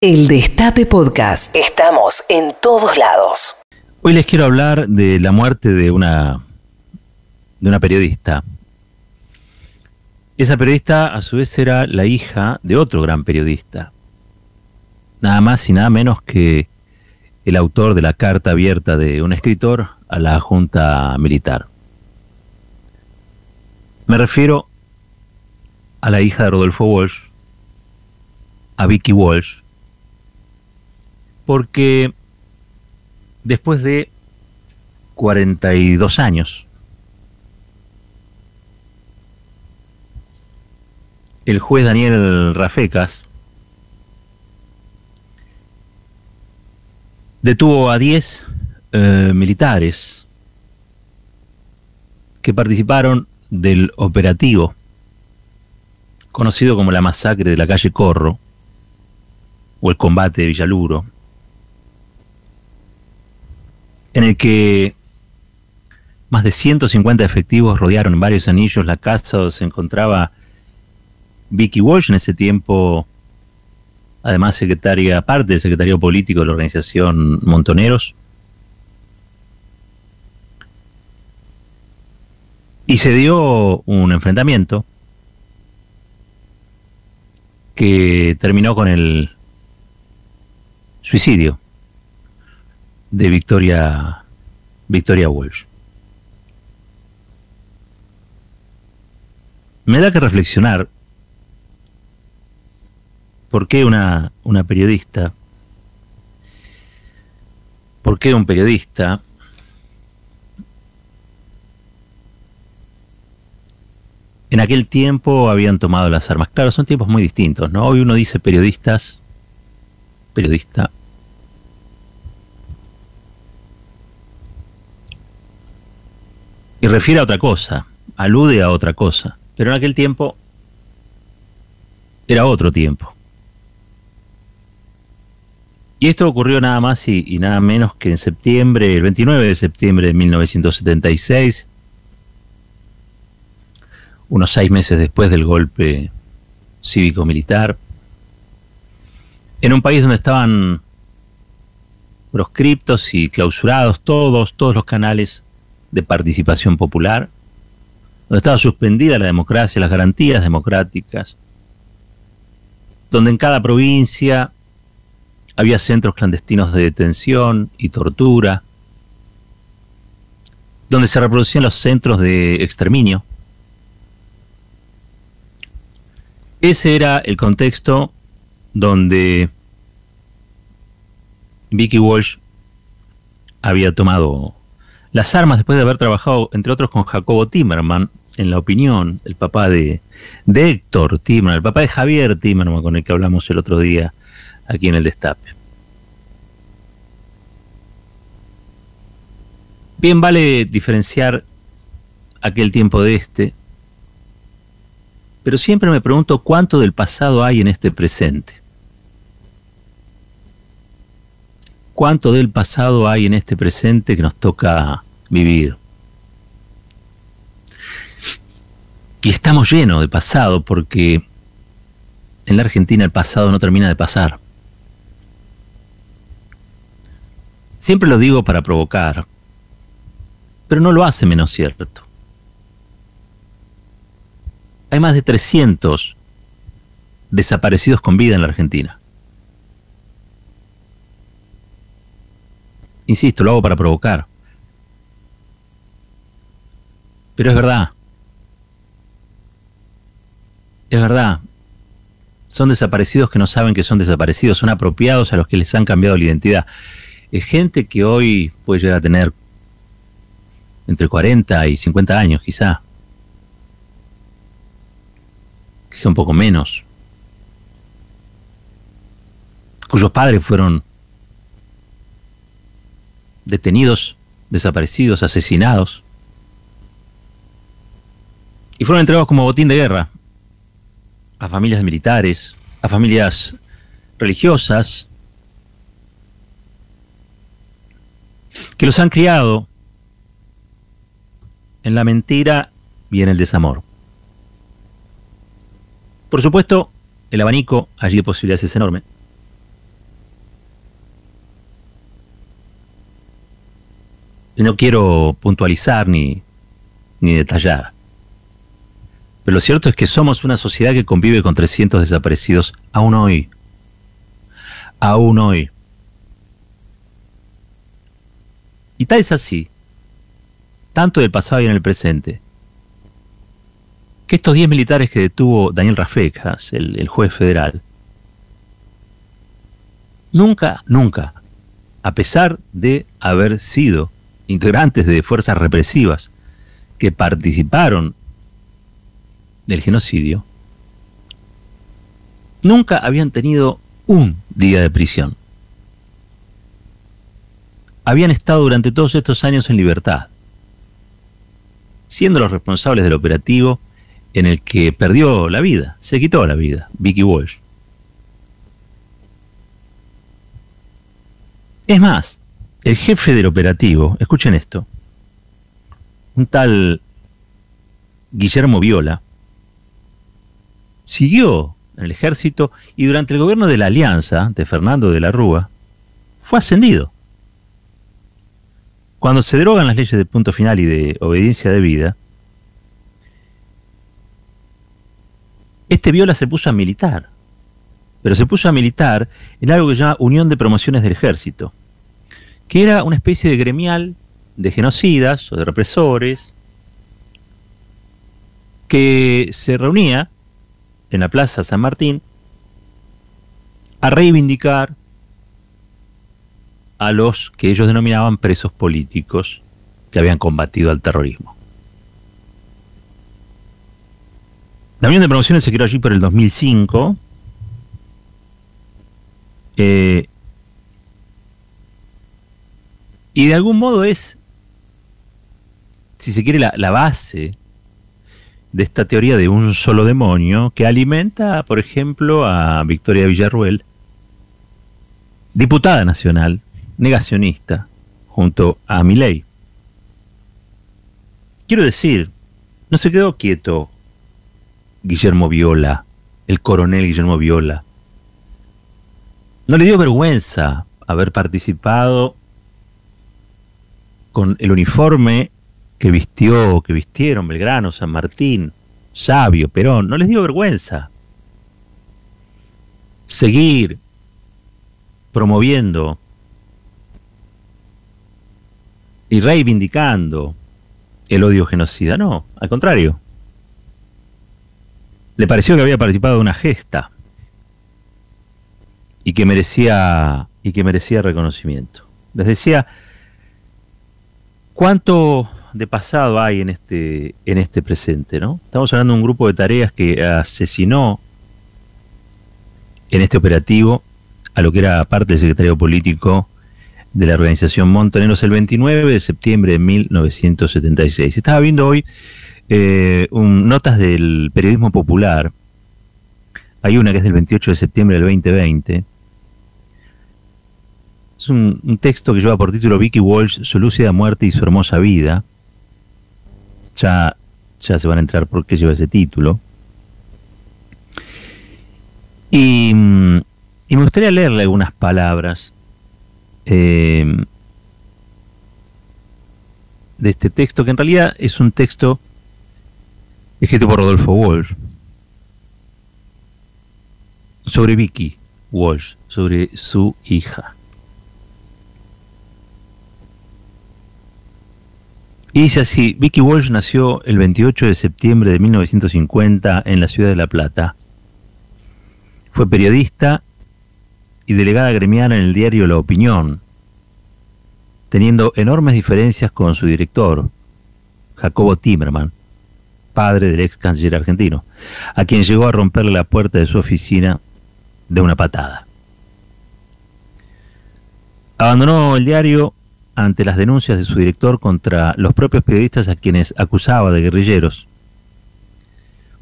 El Destape Podcast. Estamos en todos lados. Hoy les quiero hablar de la muerte de una, de una periodista. Esa periodista a su vez era la hija de otro gran periodista. Nada más y nada menos que el autor de la carta abierta de un escritor a la Junta Militar. Me refiero a la hija de Rodolfo Walsh, a Vicky Walsh, porque después de 42 años, el juez Daniel Rafecas detuvo a 10 eh, militares que participaron del operativo conocido como la masacre de la calle Corro o el combate de Villaluro en el que más de 150 efectivos rodearon varios anillos la casa donde se encontraba Vicky Walsh, en ese tiempo, además secretaria, parte del secretario político de la organización Montoneros. Y se dio un enfrentamiento que terminó con el suicidio de Victoria, Victoria Walsh. Me da que reflexionar por qué una, una periodista, por qué un periodista en aquel tiempo habían tomado las armas. Claro, son tiempos muy distintos, ¿no? Hoy uno dice periodistas, periodista, y refiere a otra cosa, alude a otra cosa. Pero en aquel tiempo era otro tiempo. Y esto ocurrió nada más y, nada menos que en septiembre, el 29 de septiembre de 1976, unos seis meses después del golpe cívico-militar, en un país donde estaban proscriptos y clausurados todos, todos los canales de participación popular, donde estaba suspendida la democracia, las garantías democráticas, donde en cada provincia había centros clandestinos de detención y tortura, donde se reproducían los centros de exterminio. Ese era el contexto donde Vicky Walsh había tomado las armas después de haber trabajado, entre otros, con Jacobo Timerman, en la opinión, el papá de, Héctor Timerman, el papá de Javier Timerman, con el que hablamos el otro día aquí en el Destape. Bien vale diferenciar aquel tiempo de este, pero siempre me pregunto cuánto del pasado hay en este presente. Cuánto del pasado hay en este presente que nos toca vivir. Y estamos llenos de pasado porque en la Argentina el pasado no termina de pasar. Siempre lo digo para provocar, pero no lo hace menos cierto. Hay más de 300 desaparecidos con vida en la Argentina. Insisto, lo hago para provocar. Pero es verdad. Es verdad. Son desaparecidos que no saben que son desaparecidos, son apropiados a los que les han cambiado la identidad. Es gente que hoy puede llegar a tener entre 40 y 50 años, quizá. Quizá un poco menos. Cuyos padres fueron detenidos, desaparecidos, asesinados. Y fueron entregados como botín de guerra a familias militares, a familias religiosas, que los han criado en la mentira y en el desamor. Por supuesto, el abanico allí de posibilidades es enorme. No quiero puntualizar ni, ni detallar. Pero lo cierto es que somos una sociedad que convive con 300 desaparecidos aún hoy. Aún hoy. Y tal es así, tanto del pasado y en el presente, que estos 10 militares que detuvo Daniel Rafecas, el juez federal, nunca, nunca, a pesar de haber sido integrantes de fuerzas represivas que participaron del genocidio, nunca habían tenido un día de prisión. Habían estado durante todos estos años en libertad, siendo los responsables del operativo en el que perdió la vida, se quitó la vida, Vicky Walsh. Es más, el jefe del operativo, escuchen esto, un tal Guillermo Viola, siguió en el ejército y durante el gobierno de la Alianza de Fernando de la Rúa fue ascendido. Cuando se derogan las leyes de punto final y de obediencia de vida, este Viola se puso a militar, pero se puso a militar en algo que se llama Unión de Promociones del Ejército, que era una especie de gremial de genocidas o de represores que se reunía en la Plaza San Martín a reivindicar a los que ellos denominaban presos políticos que habían combatido al terrorismo. La Unión de Promociones se creó allí por el 2005. Eh, y de algún modo es, si se quiere, la, base de esta teoría de un solo demonio que alimenta, por ejemplo, a Victoria Villarruel, diputada nacional, negacionista, junto a Milei. Quiero decir, no se quedó quieto Guillermo Viola, el coronel Guillermo Viola. No le dio vergüenza haber participado con el uniforme que vistió, que vistieron Belgrano, San Martín, Sabio, Perón, no les dio vergüenza seguir promoviendo y reivindicando el odio genocida. No, al contrario. Le pareció que había participado de una gesta y que merecía y que merecía reconocimiento. Les decía cuánto de pasado hay en este, en este presente, ¿no? Estamos hablando de un grupo de tareas que asesinó en este operativo a lo que era parte del secretario político de la organización Montoneros el 29 de septiembre de 1976. Estaba viendo hoy eh, notas del periodismo popular. Hay una que es del 28 de septiembre del 2020. Es un, texto que lleva por título Vicky Walsh, su lúcida muerte y su hermosa vida ya, ya se van a entrar por qué lleva ese título. Y, y me gustaría leerle algunas palabras eh, de este texto, que en realidad es un texto escrito por Rodolfo Walsh, sobre Vicky Walsh, sobre su hija. Y dice así, Vicky Walsh nació el 28 de septiembre de 1950 en la ciudad de La Plata. Fue periodista y delegada gremial en el diario La Opinión, teniendo enormes diferencias con su director, Jacobo Timerman, padre del ex canciller argentino, a quien llegó a romperle la puerta de su oficina de una patada. Abandonó el diario ante las denuncias de su director contra los propios periodistas a quienes acusaba de guerrilleros.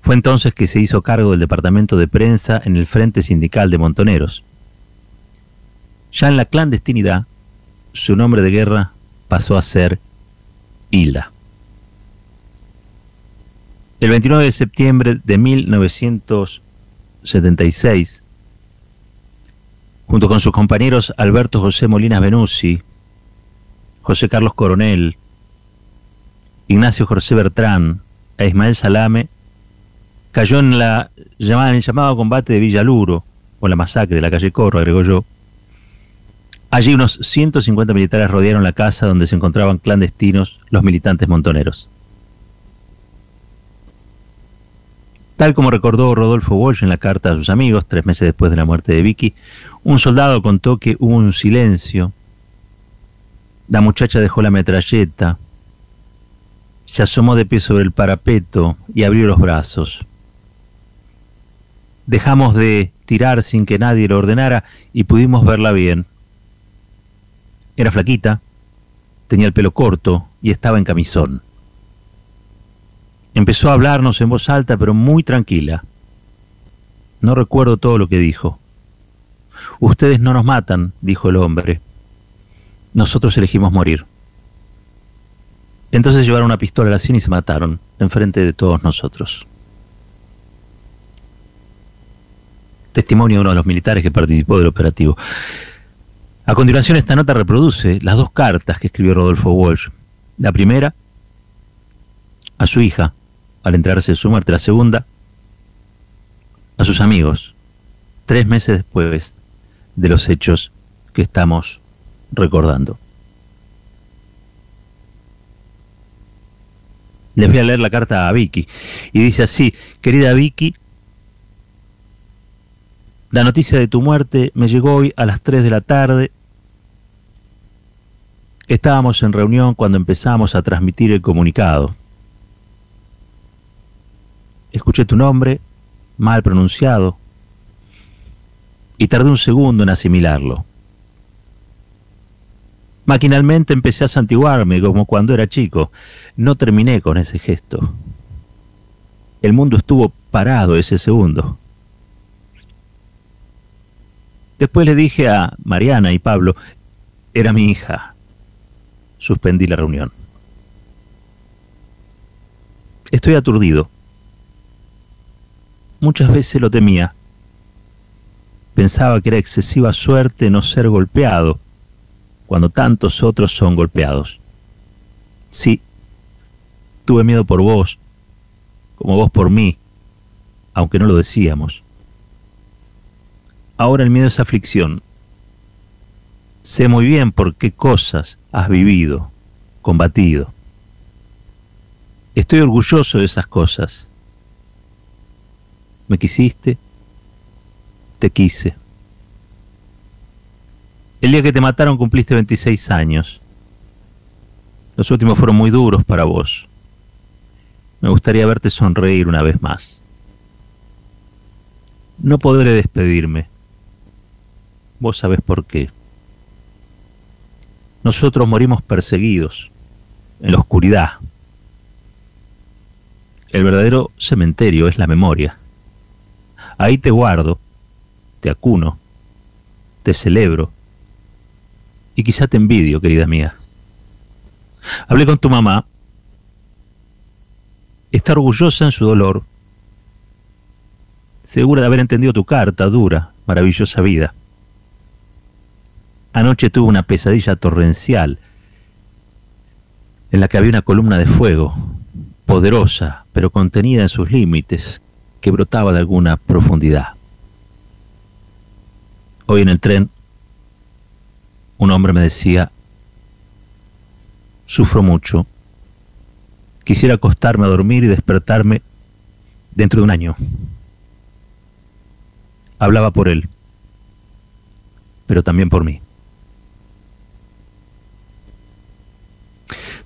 Fue entonces que se hizo cargo del departamento de prensa en el Frente Sindical de Montoneros. Ya en la clandestinidad, su nombre de guerra pasó a ser Hilda. El 29 de septiembre de 1976, junto con sus compañeros Alberto José Molinas Benussi, José Carlos Coronel, Ignacio José Bertrán e Ismael Salame, cayó en, la, el llamado combate de Villaluro, o la masacre de la calle Corro, agregó yo. Allí unos 150 militares rodearon la casa donde se encontraban clandestinos los militantes montoneros. Tal como recordó Rodolfo Walsh en la carta a sus amigos, tres meses después de la muerte de Vicky, un soldado contó que hubo un silencio. La muchacha dejó la metralleta, se asomó de pie sobre el parapeto y abrió los brazos. Dejamos de tirar sin que nadie lo ordenara y pudimos verla bien. Era flaquita, tenía el pelo corto y estaba en camisón. Empezó a hablarnos en voz alta pero muy tranquila. No recuerdo todo lo que dijo. Ustedes no nos matan, dijo el hombre. Nosotros elegimos morir. Entonces llevaron una pistola a la sien y se mataron, enfrente de todos nosotros. Testimonio de uno de los militares que participó del operativo. A continuación, esta nota reproduce las dos cartas que escribió Rodolfo Walsh. La primera, a su hija, al enterarse de su muerte. La segunda, a sus amigos, tres meses después de los hechos que estamos recordando. Les voy a leer la carta a Vicky. Y dice así, querida Vicky, la noticia de tu muerte me llegó hoy a las 3 de la tarde. Estábamos en reunión cuando empezamos a transmitir el comunicado. Escuché tu nombre, mal pronunciado, y tardé un segundo en asimilarlo. Maquinalmente empecé a santiguarme como cuando era chico. No terminé con ese gesto. El mundo estuvo parado ese segundo. Después le dije a Mariana y Pablo, era mi hija. Suspendí la reunión. Estoy aturdido. Muchas veces lo temía. Pensaba que era excesiva suerte no ser golpeado cuando tantos otros son golpeados. Sí, tuve miedo por vos, como vos por mí, aunque no lo decíamos. Ahora el miedo es aflicción. Sé muy bien por qué cosas has vivido, combatido. Estoy orgulloso de esas cosas. Me quisiste, te quise. El día que te mataron cumpliste 26 años. Los últimos fueron muy duros para vos. Me gustaría verte sonreír una vez más. No podré despedirme. Vos sabés por qué. Nosotros morimos perseguidos, en la oscuridad. El verdadero cementerio es la memoria. Ahí te guardo, te acuno, te celebro y quizá te envidio, querida mía. Hablé con tu mamá. Está orgullosa en su dolor, segura de haber entendido tu carta dura, maravillosa vida. Anoche tuve una pesadilla torrencial en la que había una columna de fuego, poderosa, pero contenida en sus límites, que brotaba de alguna profundidad. Hoy en el tren un hombre me decía, sufro mucho, quisiera acostarme a dormir y despertarme dentro de un año. Hablaba por él, pero también por mí.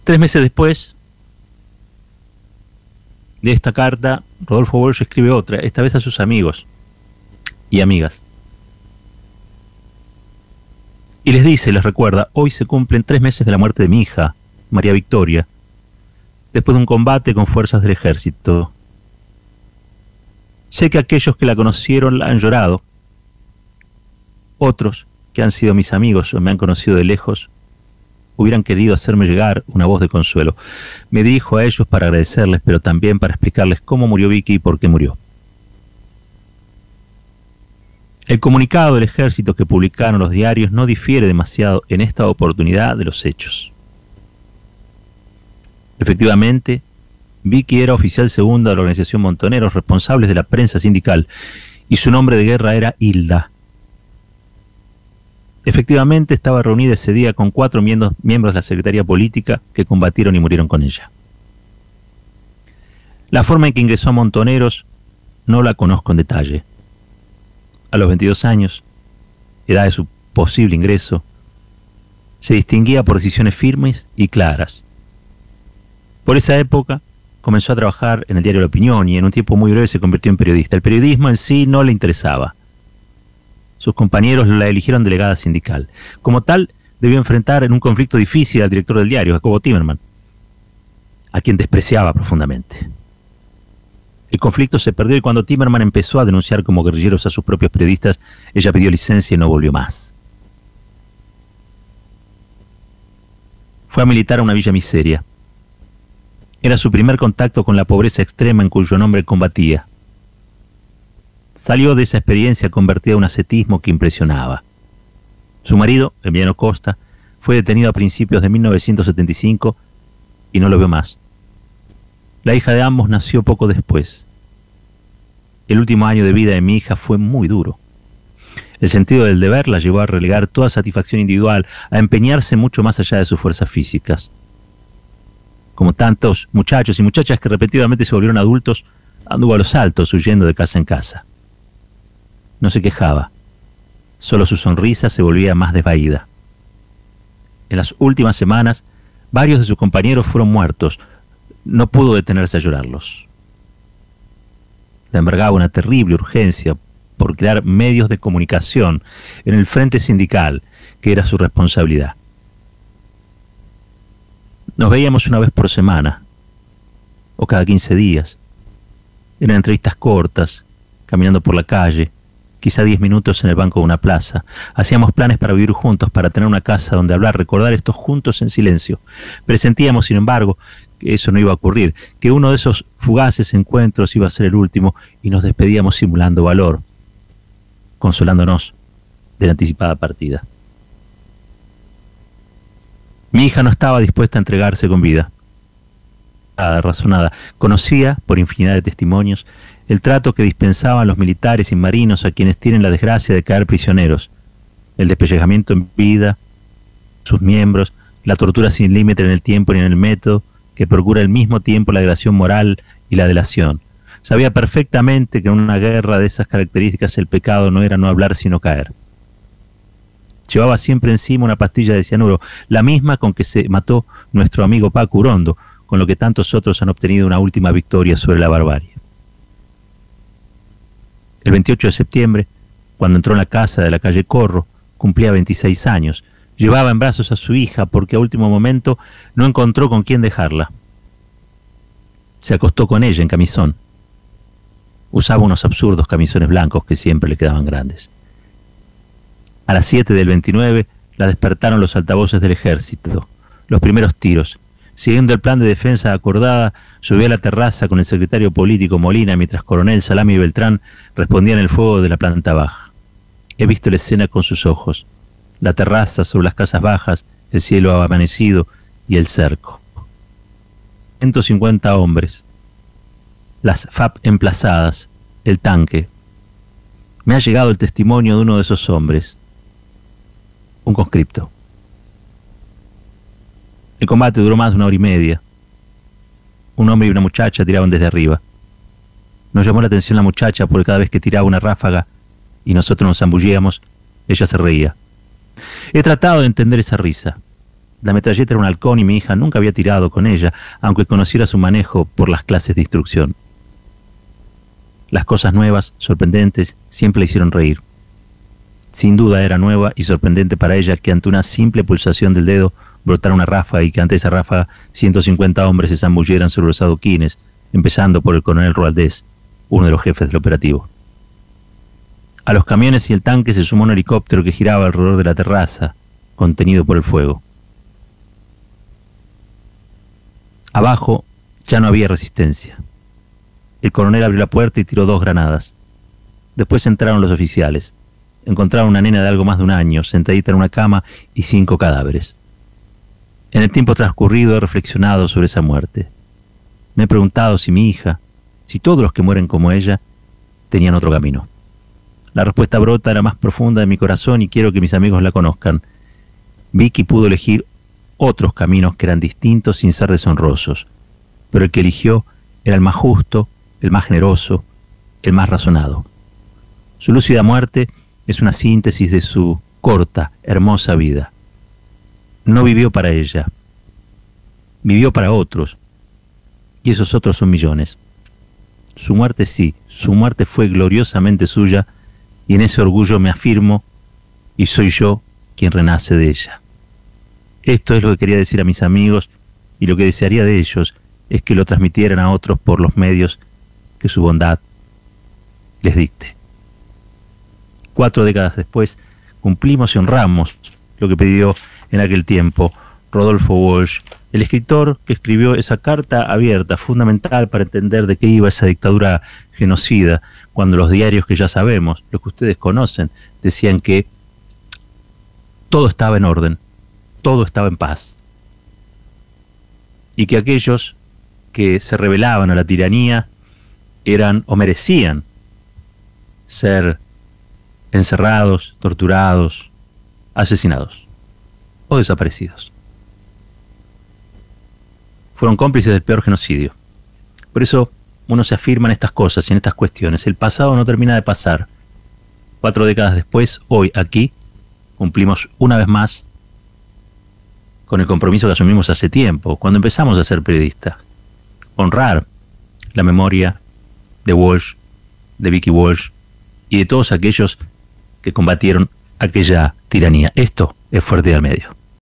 Tres meses después de esta carta, Rodolfo Walsh escribe otra, esta vez a sus amigos y amigas. Y les dice, les recuerda, hoy se cumplen tres meses de la muerte de mi hija, María Victoria, después de un combate con fuerzas del ejército. Sé que aquellos que la conocieron la han llorado. Otros, que han sido mis amigos o me han conocido de lejos, hubieran querido hacerme llegar una voz de consuelo. Me dirijo a ellos para agradecerles, pero también para explicarles cómo murió Vicky y por qué murió. El comunicado del ejército que publicaron los diarios no difiere demasiado en esta oportunidad de los hechos. Efectivamente, Vicky era oficial segundo de la organización Montoneros, responsables de la prensa sindical, y su nombre de guerra era Hilda. Efectivamente, estaba reunida ese día con cuatro miembros, miembros de la Secretaría Política que combatieron y murieron con ella. La forma en que ingresó a Montoneros no la conozco en detalle. A los 22 años, edad de su posible ingreso, se distinguía por decisiones firmes y claras. Por esa época comenzó a trabajar en el diario La Opinión y en un tiempo muy breve se convirtió en periodista. El periodismo en sí no le interesaba. Sus compañeros la eligieron delegada sindical. Como tal, debió enfrentar en un conflicto difícil al director del diario, Jacobo Timerman, a quien despreciaba profundamente. El conflicto se perdió y cuando Timerman empezó a denunciar como guerrilleros a sus propios periodistas, ella pidió licencia y no volvió más. Fue a militar a una villa miseria. Era su primer contacto con la pobreza extrema en cuyo nombre combatía. Salió de esa experiencia convertida en un ascetismo que impresionaba. Su marido, Emiliano Costa, fue detenido a principios de 1975 y no lo vio más. La hija de ambos nació poco después. El último año de vida de mi hija fue muy duro. El sentido del deber la llevó a relegar toda satisfacción individual, a empeñarse mucho más allá de sus fuerzas físicas. Como tantos muchachos y muchachas que repetidamente se volvieron adultos, anduvo a los saltos huyendo de casa en casa. No se quejaba, solo su sonrisa se volvía más desvaída. En las últimas semanas, varios de sus compañeros fueron muertos, no pudo detenerse a llorarlos. Le embargaba una terrible urgencia por crear medios de comunicación en el frente sindical, que era su responsabilidad. Nos veíamos una vez por semana, o cada 15 días. Eran entrevistas cortas, caminando por la calle, quizá 10 minutos en el banco de una plaza. Hacíamos planes para vivir juntos, para tener una casa donde hablar, recordar estos juntos en silencio. Presentíamos, sin embargo, que eso no iba a ocurrir, que uno de esos fugaces encuentros iba a ser el último y nos despedíamos simulando valor, consolándonos de la anticipada partida. Mi hija no estaba dispuesta a entregarse con vida. Nada, razonada. Conocía, por infinidad de testimonios, el trato que dispensaban los militares y marinos a quienes tienen la desgracia de caer prisioneros, el despellejamiento en vida, sus miembros, la tortura sin límite en el tiempo ni en el método, que procura al mismo tiempo la degradación moral y la delación. Sabía perfectamente que en una guerra de esas características el pecado no era no hablar sino caer. Llevaba siempre encima una pastilla de cianuro, la misma con que se mató nuestro amigo Paco Urondo, con lo que tantos otros han obtenido una última victoria sobre la barbarie. El 28 de septiembre, cuando entró en la casa de la calle Corro, cumplía 26 años, Llevaba en brazos a su hija porque a último momento no encontró con quién dejarla. Se acostó con ella en camisón. Usaba unos absurdos camisones blancos que siempre le quedaban grandes. A las 7 del 29 la despertaron los altavoces del ejército, los primeros tiros. Siguiendo el plan de defensa acordada, subió a la terraza con el secretario político Molina mientras coronel Salami y Beltrán respondían el fuego de la planta baja. He visto la escena con sus ojos la terraza sobre las casas bajas, el cielo amanecido y el cerco. 150 hombres, las FAP emplazadas, el tanque. Me ha llegado el testimonio de uno de esos hombres, un conscripto. El combate duró más de una hora y media. Un hombre y una muchacha tiraban desde arriba. Nos llamó la atención la muchacha porque cada vez que tiraba una ráfaga y nosotros nos zambullíamos, ella se reía. He tratado de entender esa risa. La metralleta era un halcón y mi hija nunca había tirado con ella, aunque conociera su manejo por las clases de instrucción. Las cosas nuevas, sorprendentes, siempre la hicieron reír. Sin duda era nueva y sorprendente para ella que ante una simple pulsación del dedo brotara una ráfaga y que ante esa ráfaga 150 hombres se zambulleran sobre los adoquines, empezando por el coronel Roaldés, uno de los jefes del operativo. A los camiones y el tanque se sumó un helicóptero que giraba alrededor de la terraza, contenido por el fuego. Abajo ya no había resistencia. El coronel abrió la puerta y tiró dos granadas. Después entraron los oficiales. Encontraron una nena de algo más de un año, sentadita en una cama y cinco cadáveres. En el tiempo transcurrido he reflexionado sobre esa muerte. Me he preguntado si mi hija, si todos los que mueren como ella, tenían otro camino. La respuesta brota era más profunda de mi corazón y quiero que mis amigos la conozcan. Vicky pudo elegir otros caminos que eran distintos sin ser deshonrosos, pero el que eligió era el más justo, el más generoso, el más razonado. Su lúcida muerte es una síntesis de su corta, hermosa vida. No vivió para ella, vivió para otros, y esos otros son millones. Su muerte sí, su muerte fue gloriosamente suya, y en ese orgullo me afirmo, y soy yo quien renace de ella. Esto es lo que quería decir a mis amigos, y lo que desearía de ellos es que lo transmitieran a otros por los medios que su bondad les dicte. Cuatro décadas después, cumplimos y honramos lo que pidió en aquel tiempo Rodolfo Walsh, el escritor que escribió esa carta abierta, fundamental para entender de qué iba esa dictadura genocida, cuando los diarios que ya sabemos, los que ustedes conocen, decían que todo estaba en orden, todo estaba en paz, y que aquellos que se rebelaban a la tiranía eran o merecían ser encerrados, torturados, asesinados o desaparecidos. Fueron cómplices del peor genocidio. Por eso uno se afirma en estas cosas y en estas cuestiones. El pasado no termina de pasar. Cuatro décadas después, hoy aquí, cumplimos una vez más con el compromiso que asumimos hace tiempo, cuando empezamos a ser periodistas. Honrar la memoria de Walsh, de Vicky Walsh y de todos aquellos que combatieron aquella tiranía. Esto es Fuerte al Medio.